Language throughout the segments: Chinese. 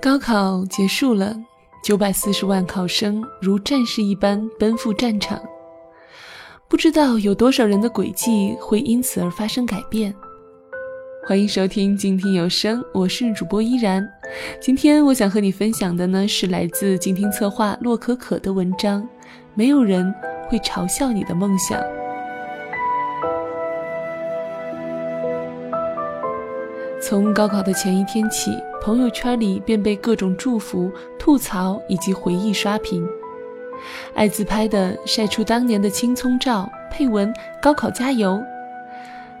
高考结束了，九百四十万考生如战士一般奔赴战场，不知道有多少人的轨迹会因此而发生改变。欢迎收听静听有声，我是主播依然。今天我想和你分享的呢是来自静听策划洛可可的文章，没有人会嘲笑你的梦想。从高考的前一天起，朋友圈里便被各种祝福、吐槽以及回忆刷屏。爱自拍的晒出当年的青葱照，配文“高考加油”；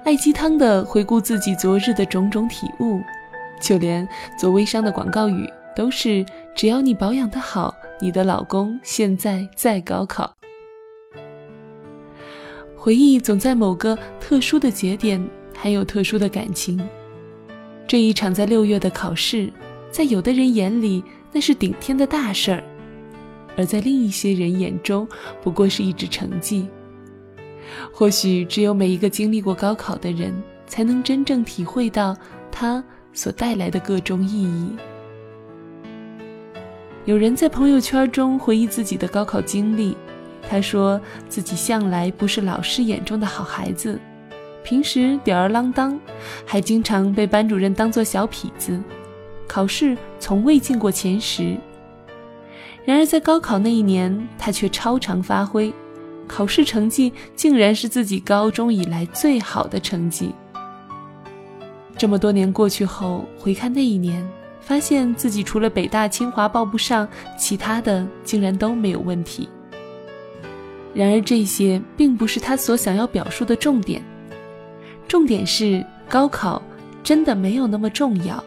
爱鸡汤的回顾自己昨日的种种体悟；就连做微商的广告语都是“只要你保养得好，你的老公现在在高考”。回忆总在某个特殊的节点，还有特殊的感情。这一场在六月的考试，在有的人眼里那是顶天的大事儿，而在另一些人眼中不过是一纸成绩。或许只有每一个经历过高考的人，才能真正体会到它所带来的各种意义。有人在朋友圈中回忆自己的高考经历，他说自己向来不是老师眼中的好孩子。平时吊儿郎当，还经常被班主任当作小痞子，考试从未进过前十。然而在高考那一年，他却超常发挥，考试成绩竟然是自己高中以来最好的成绩。这么多年过去后，回看那一年，发现自己除了北大清华报不上，其他的竟然都没有问题。然而这些并不是他所想要表述的重点。重点是高考真的没有那么重要。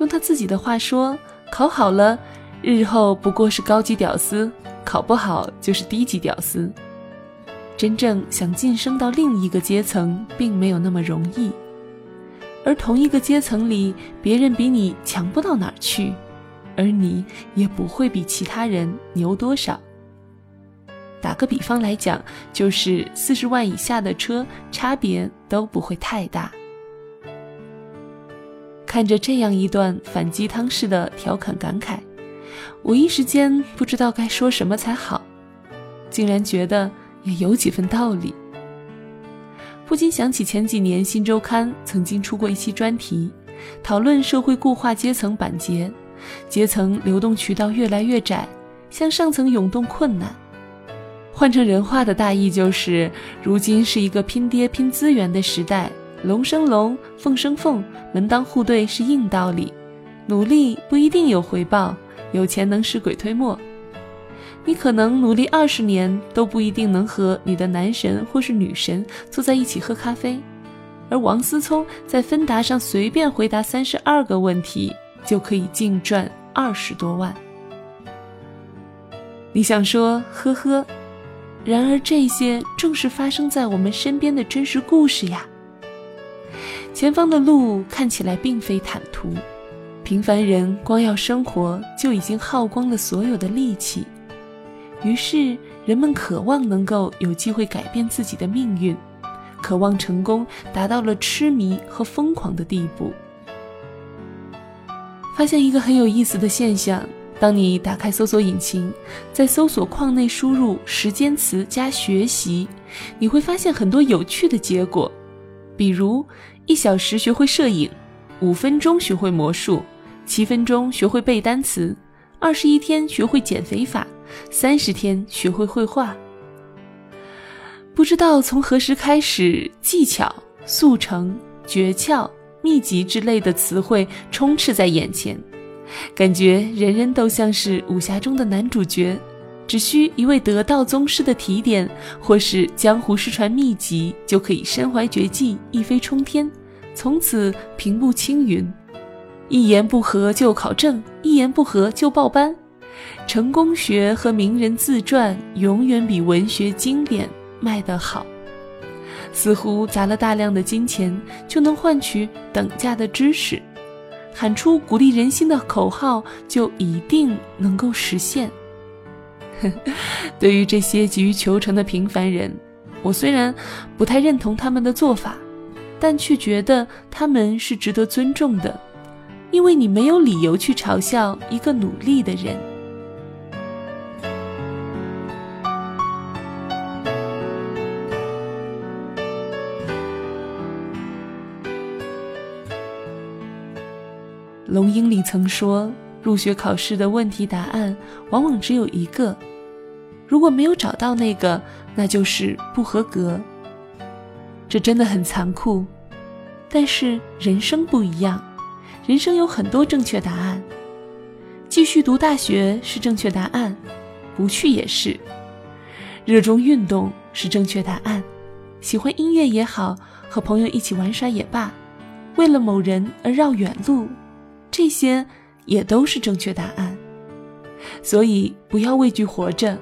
用他自己的话说：“考好了，日后不过是高级屌丝；考不好就是低级屌丝。真正想晋升到另一个阶层，并没有那么容易。而同一个阶层里，别人比你强不到哪儿去，而你也不会比其他人牛多少。”打个比方来讲，就是四十万以下的车，差别都不会太大。看着这样一段反鸡汤式的调侃感慨，我一时间不知道该说什么才好，竟然觉得也有几分道理。不禁想起前几年《新周刊》曾经出过一期专题，讨论社会固化阶层板结，阶层流动渠道越来越窄，向上层涌动困难。换成人话的大意就是，如今是一个拼爹拼资源的时代，龙生龙，凤生凤，门当户对是硬道理，努力不一定有回报，有钱能使鬼推磨。你可能努力二十年都不一定能和你的男神或是女神坐在一起喝咖啡，而王思聪在芬达上随便回答三十二个问题就可以净赚二十多万。你想说呵呵？然而，这些正是发生在我们身边的真实故事呀。前方的路看起来并非坦途，平凡人光要生活就已经耗光了所有的力气。于是，人们渴望能够有机会改变自己的命运，渴望成功达到了痴迷和疯狂的地步。发现一个很有意思的现象。当你打开搜索引擎，在搜索框内输入时间词加学习，你会发现很多有趣的结果，比如一小时学会摄影，五分钟学会魔术，七分钟学会背单词，二十一天学会减肥法，三十天学会绘画。不知道从何时开始，技巧、速成、诀窍、秘籍之类的词汇充斥在眼前。感觉人人都像是武侠中的男主角，只需一位得道宗师的提点，或是江湖失传秘籍，就可以身怀绝技，一飞冲天，从此平步青云。一言不合就考证，一言不合就报班。成功学和名人自传永远比文学经典卖得好。似乎砸了大量的金钱，就能换取等价的知识。喊出鼓励人心的口号，就一定能够实现。对于这些急于求成的平凡人，我虽然不太认同他们的做法，但却觉得他们是值得尊重的，因为你没有理由去嘲笑一个努力的人。龙英里曾说，入学考试的问题答案往往只有一个，如果没有找到那个，那就是不合格。这真的很残酷，但是人生不一样，人生有很多正确答案。继续读大学是正确答案，不去也是。热衷运动是正确答案，喜欢音乐也好，和朋友一起玩耍也罢，为了某人而绕远路。这些也都是正确答案，所以不要畏惧活着，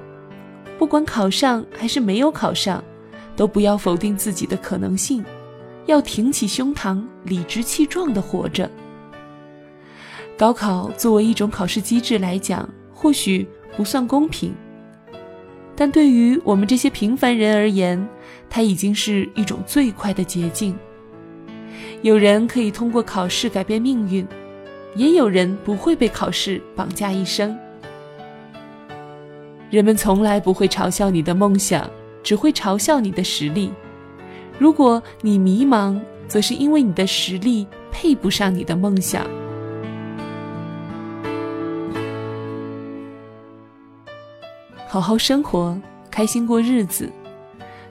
不管考上还是没有考上，都不要否定自己的可能性，要挺起胸膛，理直气壮地活着。高考作为一种考试机制来讲，或许不算公平，但对于我们这些平凡人而言，它已经是一种最快的捷径。有人可以通过考试改变命运。也有人不会被考试绑架一生。人们从来不会嘲笑你的梦想，只会嘲笑你的实力。如果你迷茫，则是因为你的实力配不上你的梦想。好好生活，开心过日子。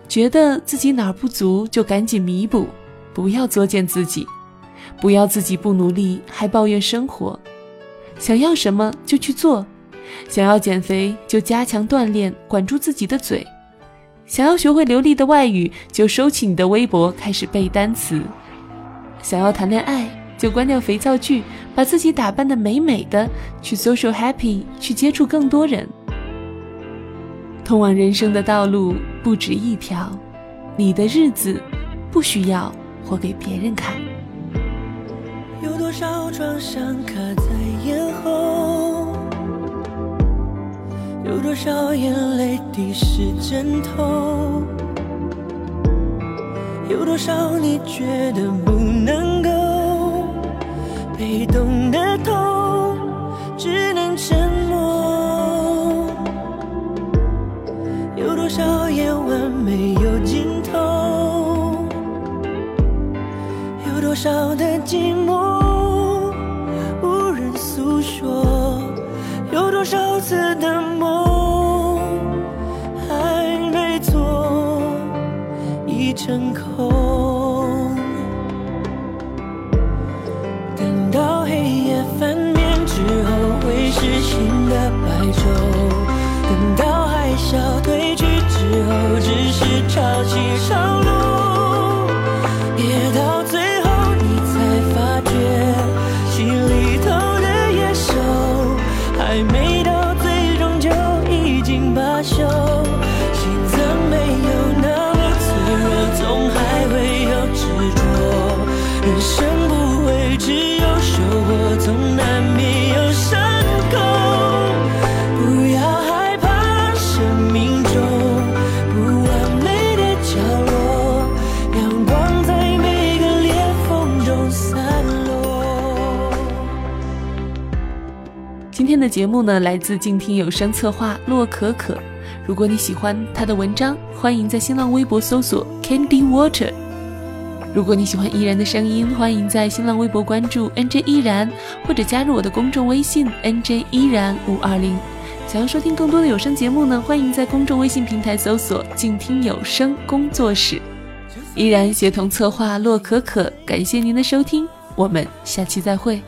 觉得自己哪儿不足，就赶紧弥补，不要作践自己。不要自己不努力还抱怨生活，想要什么就去做，想要减肥就加强锻炼，管住自己的嘴；想要学会流利的外语，就收起你的微博开始背单词；想要谈恋爱就关掉肥皂剧，把自己打扮的美美的，去 social happy，去接触更多人。通往人生的道路不止一条，你的日子不需要活给别人看。少创伤卡在咽喉？有多少眼泪滴湿枕头？有多少你觉得不能够？被动的痛，只能沉默。有多少夜晚没有尽头？有多少的寂寞？诉说有多少次的梦还没做，已成空。等到黑夜翻面之后，会是新的白昼；等到海啸退去之后，只是潮起潮的节目呢，来自静听有声策划洛可可。如果你喜欢他的文章，欢迎在新浪微博搜索 Candy Water。如果你喜欢依然的声音，欢迎在新浪微博关注 NJ 依然，或者加入我的公众微信 NJ 依然五二零。想要收听更多的有声节目呢，欢迎在公众微信平台搜索静听有声工作室。依然协同策划洛可可，感谢您的收听，我们下期再会。